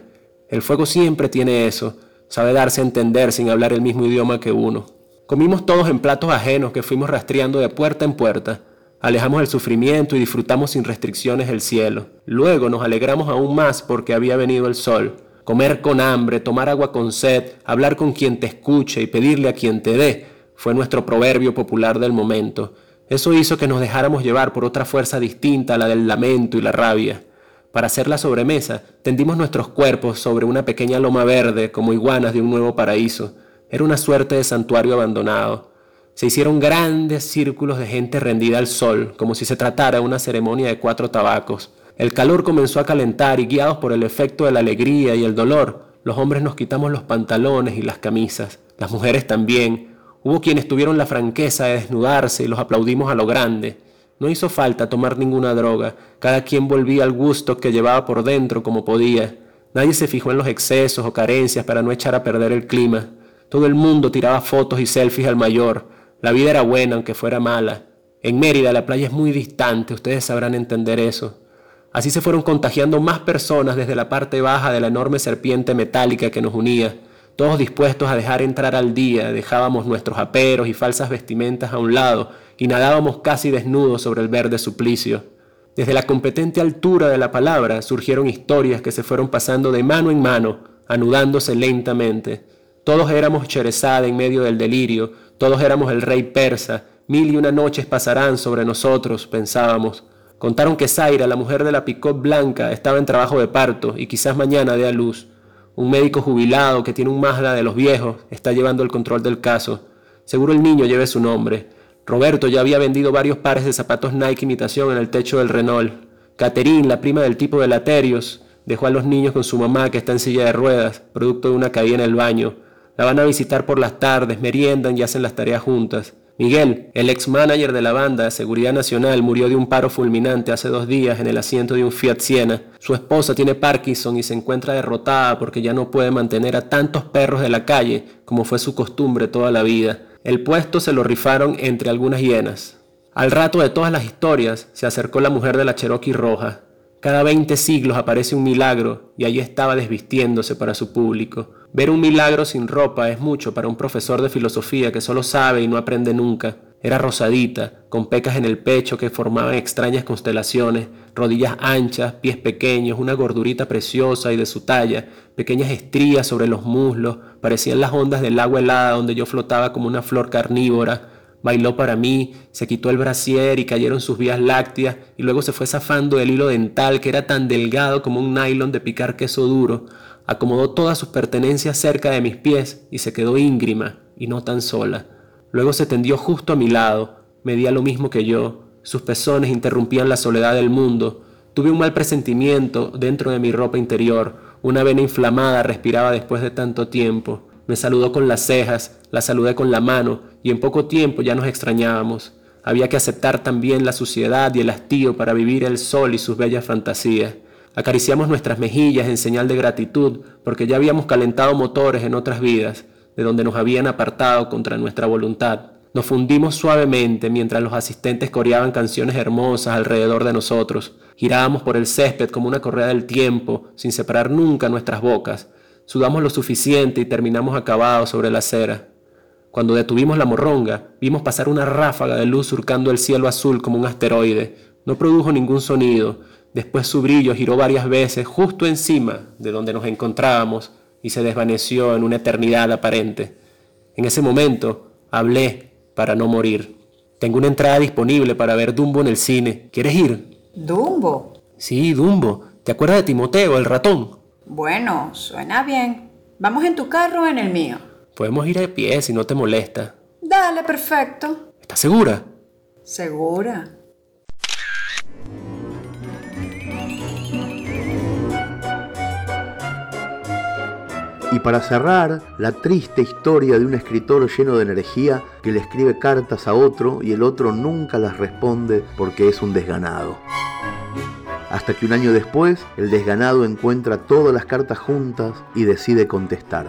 El fuego siempre tiene eso, sabe darse a entender sin hablar el mismo idioma que uno. Comimos todos en platos ajenos que fuimos rastreando de puerta en puerta. Alejamos el sufrimiento y disfrutamos sin restricciones el cielo. Luego nos alegramos aún más porque había venido el sol. Comer con hambre, tomar agua con sed, hablar con quien te escuche y pedirle a quien te dé, fue nuestro proverbio popular del momento. Eso hizo que nos dejáramos llevar por otra fuerza distinta a la del lamento y la rabia. Para hacer la sobremesa, tendimos nuestros cuerpos sobre una pequeña loma verde como iguanas de un nuevo paraíso. Era una suerte de santuario abandonado. Se hicieron grandes círculos de gente rendida al sol, como si se tratara de una ceremonia de cuatro tabacos. El calor comenzó a calentar y guiados por el efecto de la alegría y el dolor, los hombres nos quitamos los pantalones y las camisas, las mujeres también. Hubo quienes tuvieron la franqueza de desnudarse y los aplaudimos a lo grande. No hizo falta tomar ninguna droga, cada quien volvía al gusto que llevaba por dentro como podía. Nadie se fijó en los excesos o carencias para no echar a perder el clima. Todo el mundo tiraba fotos y selfies al mayor. La vida era buena aunque fuera mala. En Mérida la playa es muy distante, ustedes sabrán entender eso. Así se fueron contagiando más personas desde la parte baja de la enorme serpiente metálica que nos unía. Todos dispuestos a dejar entrar al día, dejábamos nuestros aperos y falsas vestimentas a un lado y nadábamos casi desnudos sobre el verde suplicio. Desde la competente altura de la palabra surgieron historias que se fueron pasando de mano en mano, anudándose lentamente. Todos éramos Cherezada en medio del delirio, todos éramos el rey persa, mil y una noches pasarán sobre nosotros, pensábamos. Contaron que Zaira, la mujer de la picot blanca, estaba en trabajo de parto y quizás mañana dé a luz. Un médico jubilado que tiene un Mazda de los viejos está llevando el control del caso. Seguro el niño lleve su nombre. Roberto ya había vendido varios pares de zapatos Nike imitación en el techo del Renault. Catherine, la prima del tipo de Laterios, dejó a los niños con su mamá que está en silla de ruedas, producto de una caída en el baño. La van a visitar por las tardes, meriendan y hacen las tareas juntas. Miguel, el ex manager de la banda de Seguridad Nacional, murió de un paro fulminante hace dos días en el asiento de un Fiat Siena. Su esposa tiene Parkinson y se encuentra derrotada porque ya no puede mantener a tantos perros de la calle como fue su costumbre toda la vida. El puesto se lo rifaron entre algunas hienas. Al rato de todas las historias se acercó la mujer de la Cherokee roja. Cada 20 siglos aparece un milagro y allí estaba desvistiéndose para su público. Ver un milagro sin ropa es mucho para un profesor de filosofía que solo sabe y no aprende nunca. Era rosadita, con pecas en el pecho que formaban extrañas constelaciones, rodillas anchas, pies pequeños, una gordurita preciosa y de su talla, pequeñas estrías sobre los muslos, parecían las ondas del agua helada donde yo flotaba como una flor carnívora. Bailó para mí, se quitó el brasier y cayeron sus vías lácteas y luego se fue zafando el hilo dental que era tan delgado como un nylon de picar queso duro. Acomodó todas sus pertenencias cerca de mis pies y se quedó íngrima y no tan sola. Luego se tendió justo a mi lado, medía lo mismo que yo, sus pezones interrumpían la soledad del mundo. Tuve un mal presentimiento dentro de mi ropa interior, una vena inflamada respiraba después de tanto tiempo. Me saludó con las cejas, la saludé con la mano y en poco tiempo ya nos extrañábamos. Había que aceptar también la suciedad y el hastío para vivir el sol y sus bellas fantasías. Acariciamos nuestras mejillas en señal de gratitud porque ya habíamos calentado motores en otras vidas, de donde nos habían apartado contra nuestra voluntad. Nos fundimos suavemente mientras los asistentes coreaban canciones hermosas alrededor de nosotros. Girábamos por el césped como una correa del tiempo, sin separar nunca nuestras bocas. Sudamos lo suficiente y terminamos acabados sobre la acera. Cuando detuvimos la morronga, vimos pasar una ráfaga de luz surcando el cielo azul como un asteroide. No produjo ningún sonido. Después su brillo giró varias veces justo encima de donde nos encontrábamos y se desvaneció en una eternidad aparente. En ese momento hablé para no morir. Tengo una entrada disponible para ver Dumbo en el cine. ¿Quieres ir? ¿Dumbo? Sí, Dumbo. ¿Te acuerdas de Timoteo, el ratón? Bueno, suena bien. ¿Vamos en tu carro o en el mío? Podemos ir a pie si no te molesta. Dale, perfecto. ¿Estás segura? ¿Segura? Y para cerrar, la triste historia de un escritor lleno de energía que le escribe cartas a otro y el otro nunca las responde porque es un desganado. Hasta que un año después, el desganado encuentra todas las cartas juntas y decide contestar.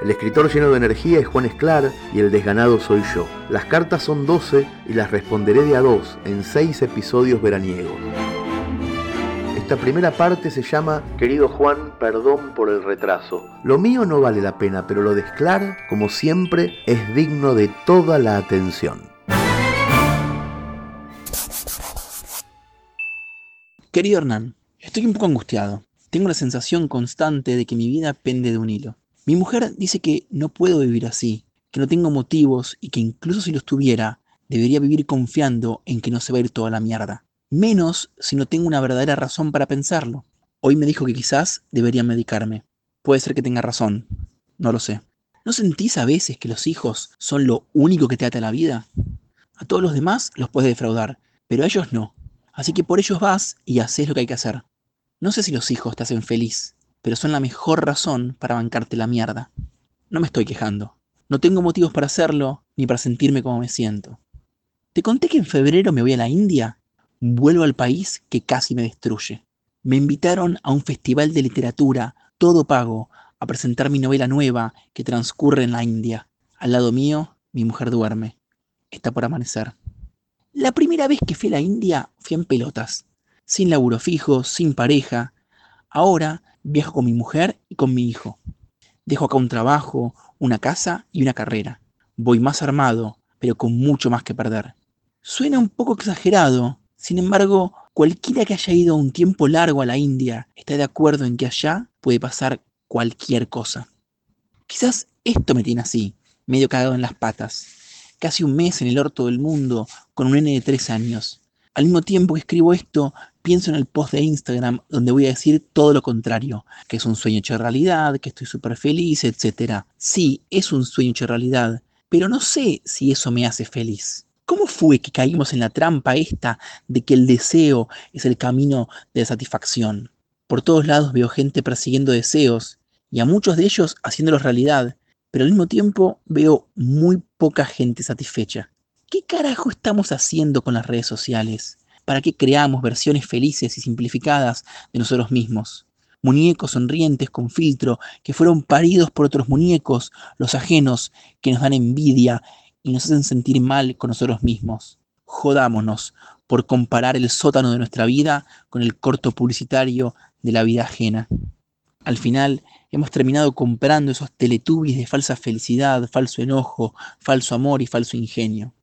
El escritor lleno de energía es Juan Esclar y el desganado soy yo. Las cartas son 12 y las responderé de a dos en seis episodios veraniegos. Esta primera parte se llama Querido Juan, perdón por el retraso. Lo mío no vale la pena, pero lo de Esclar, como siempre, es digno de toda la atención. Querido Hernán, estoy un poco angustiado. Tengo la sensación constante de que mi vida pende de un hilo. Mi mujer dice que no puedo vivir así, que no tengo motivos y que incluso si los tuviera, debería vivir confiando en que no se va a ir toda la mierda. Menos si no tengo una verdadera razón para pensarlo. Hoy me dijo que quizás debería medicarme. Puede ser que tenga razón. No lo sé. ¿No sentís a veces que los hijos son lo único que te ata la vida? A todos los demás los puedes defraudar, pero a ellos no. Así que por ellos vas y haces lo que hay que hacer. No sé si los hijos te hacen feliz, pero son la mejor razón para bancarte la mierda. No me estoy quejando. No tengo motivos para hacerlo ni para sentirme como me siento. ¿Te conté que en febrero me voy a la India? Vuelvo al país que casi me destruye. Me invitaron a un festival de literatura, todo pago, a presentar mi novela nueva que transcurre en la India. Al lado mío, mi mujer duerme. Está por amanecer. La primera vez que fui a la India fui en pelotas, sin laburo fijo, sin pareja. Ahora Viajo con mi mujer y con mi hijo. Dejo acá un trabajo, una casa y una carrera. Voy más armado, pero con mucho más que perder. Suena un poco exagerado, sin embargo, cualquiera que haya ido un tiempo largo a la India está de acuerdo en que allá puede pasar cualquier cosa. Quizás esto me tiene así, medio cagado en las patas. Casi un mes en el orto del mundo, con un nene de tres años. Al mismo tiempo que escribo esto, pienso en el post de Instagram donde voy a decir todo lo contrario, que es un sueño hecho realidad, que estoy súper feliz, etc. Sí, es un sueño hecho realidad, pero no sé si eso me hace feliz. ¿Cómo fue que caímos en la trampa esta de que el deseo es el camino de satisfacción? Por todos lados veo gente persiguiendo deseos y a muchos de ellos haciéndolos realidad, pero al mismo tiempo veo muy poca gente satisfecha. ¿Qué carajo estamos haciendo con las redes sociales? ¿Para qué creamos versiones felices y simplificadas de nosotros mismos? Muñecos sonrientes con filtro que fueron paridos por otros muñecos, los ajenos, que nos dan envidia y nos hacen sentir mal con nosotros mismos. Jodámonos por comparar el sótano de nuestra vida con el corto publicitario de la vida ajena. Al final hemos terminado comprando esos teletubbies de falsa felicidad, falso enojo, falso amor y falso ingenio.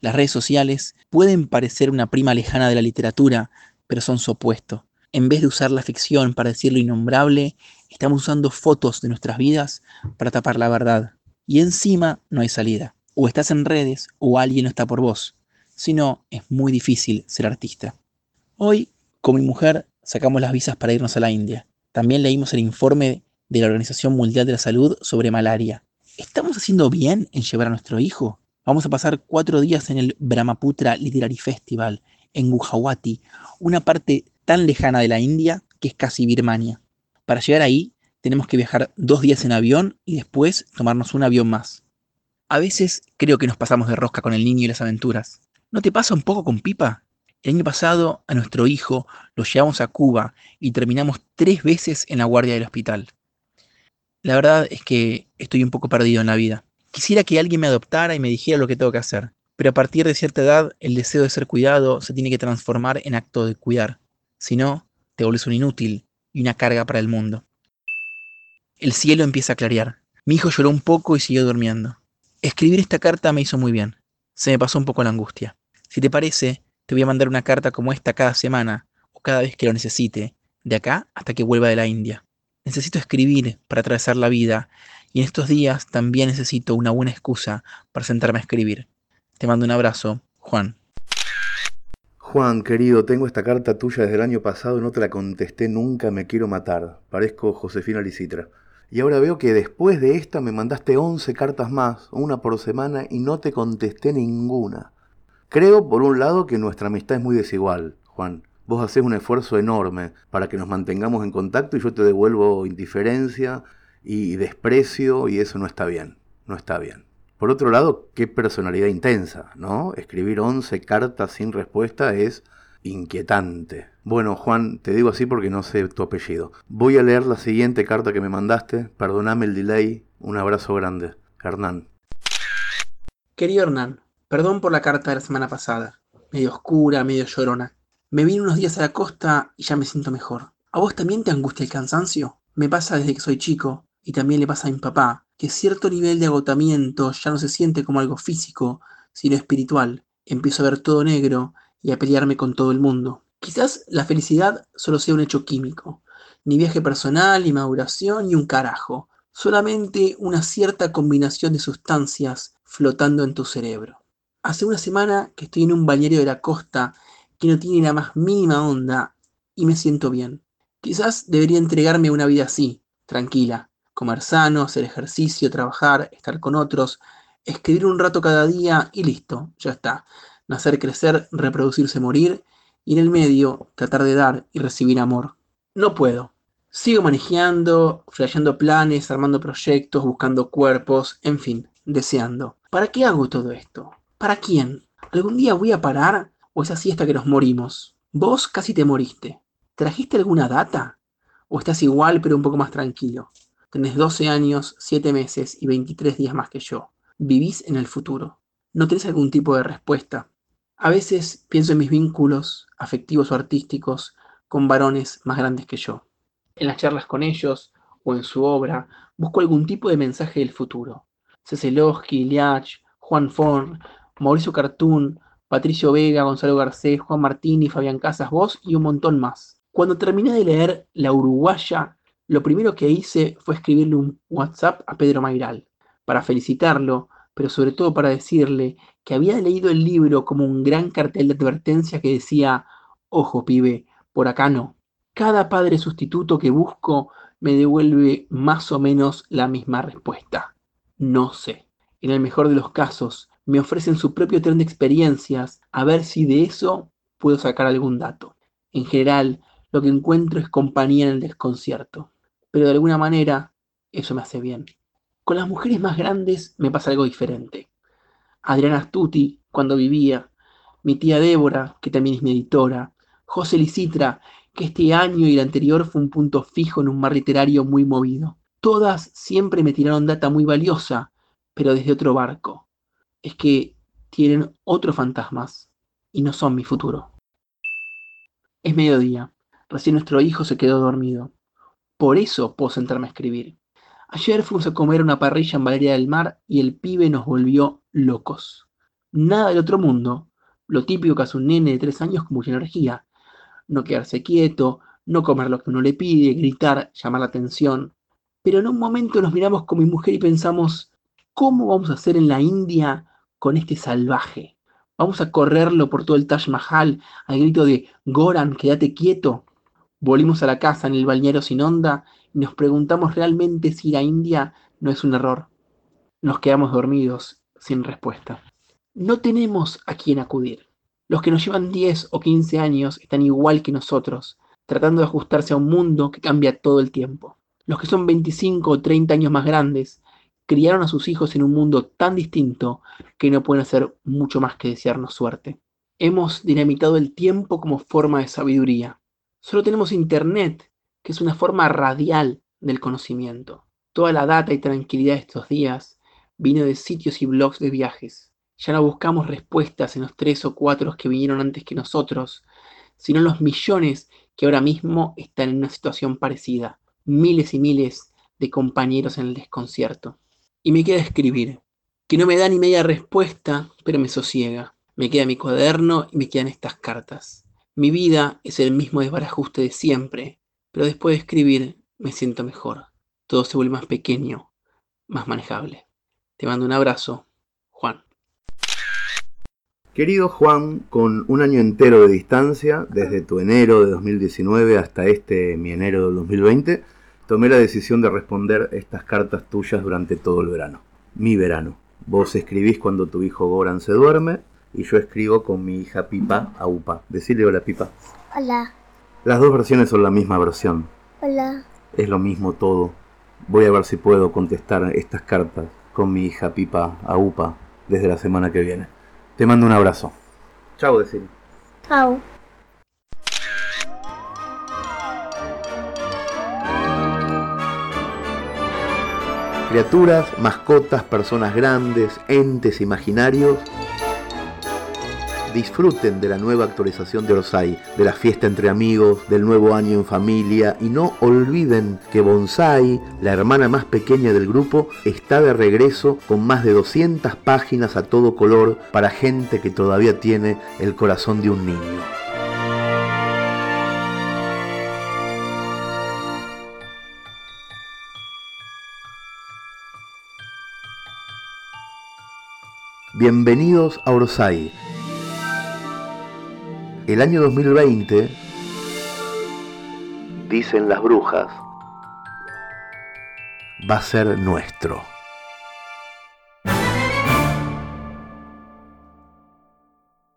Las redes sociales pueden parecer una prima lejana de la literatura, pero son su opuesto. En vez de usar la ficción para decir lo innombrable, estamos usando fotos de nuestras vidas para tapar la verdad. Y encima no hay salida. O estás en redes o alguien no está por vos. Si no, es muy difícil ser artista. Hoy, con mi mujer, sacamos las visas para irnos a la India. También leímos el informe de la Organización Mundial de la Salud sobre malaria. ¿Estamos haciendo bien en llevar a nuestro hijo? Vamos a pasar cuatro días en el Brahmaputra Literary Festival, en Gujarati, una parte tan lejana de la India que es casi Birmania. Para llegar ahí, tenemos que viajar dos días en avión y después tomarnos un avión más. A veces creo que nos pasamos de rosca con el niño y las aventuras. ¿No te pasa un poco con Pipa? El año pasado a nuestro hijo lo llevamos a Cuba y terminamos tres veces en la guardia del hospital. La verdad es que estoy un poco perdido en la vida. Quisiera que alguien me adoptara y me dijera lo que tengo que hacer, pero a partir de cierta edad el deseo de ser cuidado se tiene que transformar en acto de cuidar. Si no, te vuelves un inútil y una carga para el mundo. El cielo empieza a clarear. Mi hijo lloró un poco y siguió durmiendo. Escribir esta carta me hizo muy bien. Se me pasó un poco la angustia. Si te parece, te voy a mandar una carta como esta cada semana o cada vez que lo necesite, de acá hasta que vuelva de la India. Necesito escribir para atravesar la vida y en estos días también necesito una buena excusa para sentarme a escribir. Te mando un abrazo, Juan. Juan, querido, tengo esta carta tuya desde el año pasado y no te la contesté nunca, me quiero matar. Parezco Josefina Licitra. Y ahora veo que después de esta me mandaste 11 cartas más, una por semana, y no te contesté ninguna. Creo, por un lado, que nuestra amistad es muy desigual, Juan. Vos haces un esfuerzo enorme para que nos mantengamos en contacto y yo te devuelvo indiferencia y desprecio y eso no está bien, no está bien. Por otro lado, qué personalidad intensa, ¿no? Escribir 11 cartas sin respuesta es inquietante. Bueno, Juan, te digo así porque no sé tu apellido. Voy a leer la siguiente carta que me mandaste. Perdóname el delay. Un abrazo grande. Hernán. Querido Hernán, perdón por la carta de la semana pasada. Medio oscura, medio llorona. Me vine unos días a la costa y ya me siento mejor. ¿A vos también te angustia el cansancio? Me pasa desde que soy chico y también le pasa a mi papá, que cierto nivel de agotamiento ya no se siente como algo físico, sino espiritual. Empiezo a ver todo negro y a pelearme con todo el mundo. Quizás la felicidad solo sea un hecho químico, ni viaje personal, ni maduración, ni un carajo, solamente una cierta combinación de sustancias flotando en tu cerebro. Hace una semana que estoy en un bañero de la costa que no tiene la más mínima onda y me siento bien. Quizás debería entregarme a una vida así, tranquila, comer sano, hacer ejercicio, trabajar, estar con otros, escribir un rato cada día y listo, ya está. Nacer, crecer, reproducirse, morir y en el medio tratar de dar y recibir amor. No puedo. Sigo manejando, flasheando planes, armando proyectos, buscando cuerpos, en fin, deseando. ¿Para qué hago todo esto? ¿Para quién? ¿Algún día voy a parar o es así hasta que nos morimos? Vos casi te moriste. ¿Trajiste alguna data? ¿O estás igual pero un poco más tranquilo? Tenés 12 años, 7 meses y 23 días más que yo. Vivís en el futuro. No tenés algún tipo de respuesta. A veces pienso en mis vínculos afectivos o artísticos con varones más grandes que yo. En las charlas con ellos o en su obra busco algún tipo de mensaje del futuro. Ceselowski, Liach, Juan Forn, Mauricio Cartún, Patricio Vega, Gonzalo Garcés, Juan Martín y Fabián Casas, vos y un montón más. Cuando terminé de leer La Uruguaya, lo primero que hice fue escribirle un WhatsApp a Pedro Mairal, para felicitarlo, pero sobre todo para decirle que había leído el libro como un gran cartel de advertencia que decía, ojo pibe, por acá no. Cada padre sustituto que busco me devuelve más o menos la misma respuesta. No sé. En el mejor de los casos, me ofrecen su propio tren de experiencias a ver si de eso puedo sacar algún dato. En general, lo que encuentro es compañía en el desconcierto. Pero de alguna manera eso me hace bien. Con las mujeres más grandes me pasa algo diferente. Adriana Astuti, cuando vivía, mi tía Débora, que también es mi editora, José Licitra, que este año y el anterior fue un punto fijo en un mar literario muy movido. Todas siempre me tiraron data muy valiosa, pero desde otro barco. Es que tienen otros fantasmas y no son mi futuro. Es mediodía. Recién nuestro hijo se quedó dormido. Por eso puedo sentarme a escribir. Ayer fuimos a comer una parrilla en Valeria del Mar y el pibe nos volvió locos. Nada del otro mundo, lo típico que hace un nene de tres años con mucha energía. No quedarse quieto, no comer lo que uno le pide, gritar, llamar la atención. Pero en un momento nos miramos con mi mujer y pensamos, ¿cómo vamos a hacer en la India con este salvaje? ¿Vamos a correrlo por todo el Taj Mahal al grito de Goran, quédate quieto? Volvimos a la casa en el balneario sin onda y nos preguntamos realmente si ir a India no es un error. Nos quedamos dormidos, sin respuesta. No tenemos a quién acudir. Los que nos llevan 10 o 15 años están igual que nosotros, tratando de ajustarse a un mundo que cambia todo el tiempo. Los que son 25 o 30 años más grandes criaron a sus hijos en un mundo tan distinto que no pueden hacer mucho más que desearnos suerte. Hemos dinamitado el tiempo como forma de sabiduría. Solo tenemos Internet, que es una forma radial del conocimiento. Toda la data y tranquilidad de estos días vino de sitios y blogs de viajes. Ya no buscamos respuestas en los tres o cuatro que vinieron antes que nosotros, sino en los millones que ahora mismo están en una situación parecida. Miles y miles de compañeros en el desconcierto. Y me queda escribir. que no me da ni media respuesta, pero me sosiega. Me queda mi cuaderno y me quedan estas cartas. Mi vida es el mismo desbarajuste de siempre, pero después de escribir me siento mejor. Todo se vuelve más pequeño, más manejable. Te mando un abrazo, Juan. Querido Juan, con un año entero de distancia, desde tu enero de 2019 hasta este mi enero del 2020, tomé la decisión de responder estas cartas tuyas durante todo el verano. Mi verano. Vos escribís cuando tu hijo Goran se duerme y yo escribo con mi hija Pipa a UPA. Decirle hola Pipa. Hola. Las dos versiones son la misma versión. Hola. Es lo mismo todo. Voy a ver si puedo contestar estas cartas con mi hija Pipa a UPA desde la semana que viene. Te mando un abrazo. Chao, decir. Chao. Criaturas, mascotas, personas grandes, entes imaginarios disfruten de la nueva actualización de Orsay, de la fiesta entre amigos, del nuevo año en familia y no olviden que Bonsai, la hermana más pequeña del grupo, está de regreso con más de 200 páginas a todo color para gente que todavía tiene el corazón de un niño. Bienvenidos a Orsay, el año 2020, dicen las brujas, va a ser nuestro.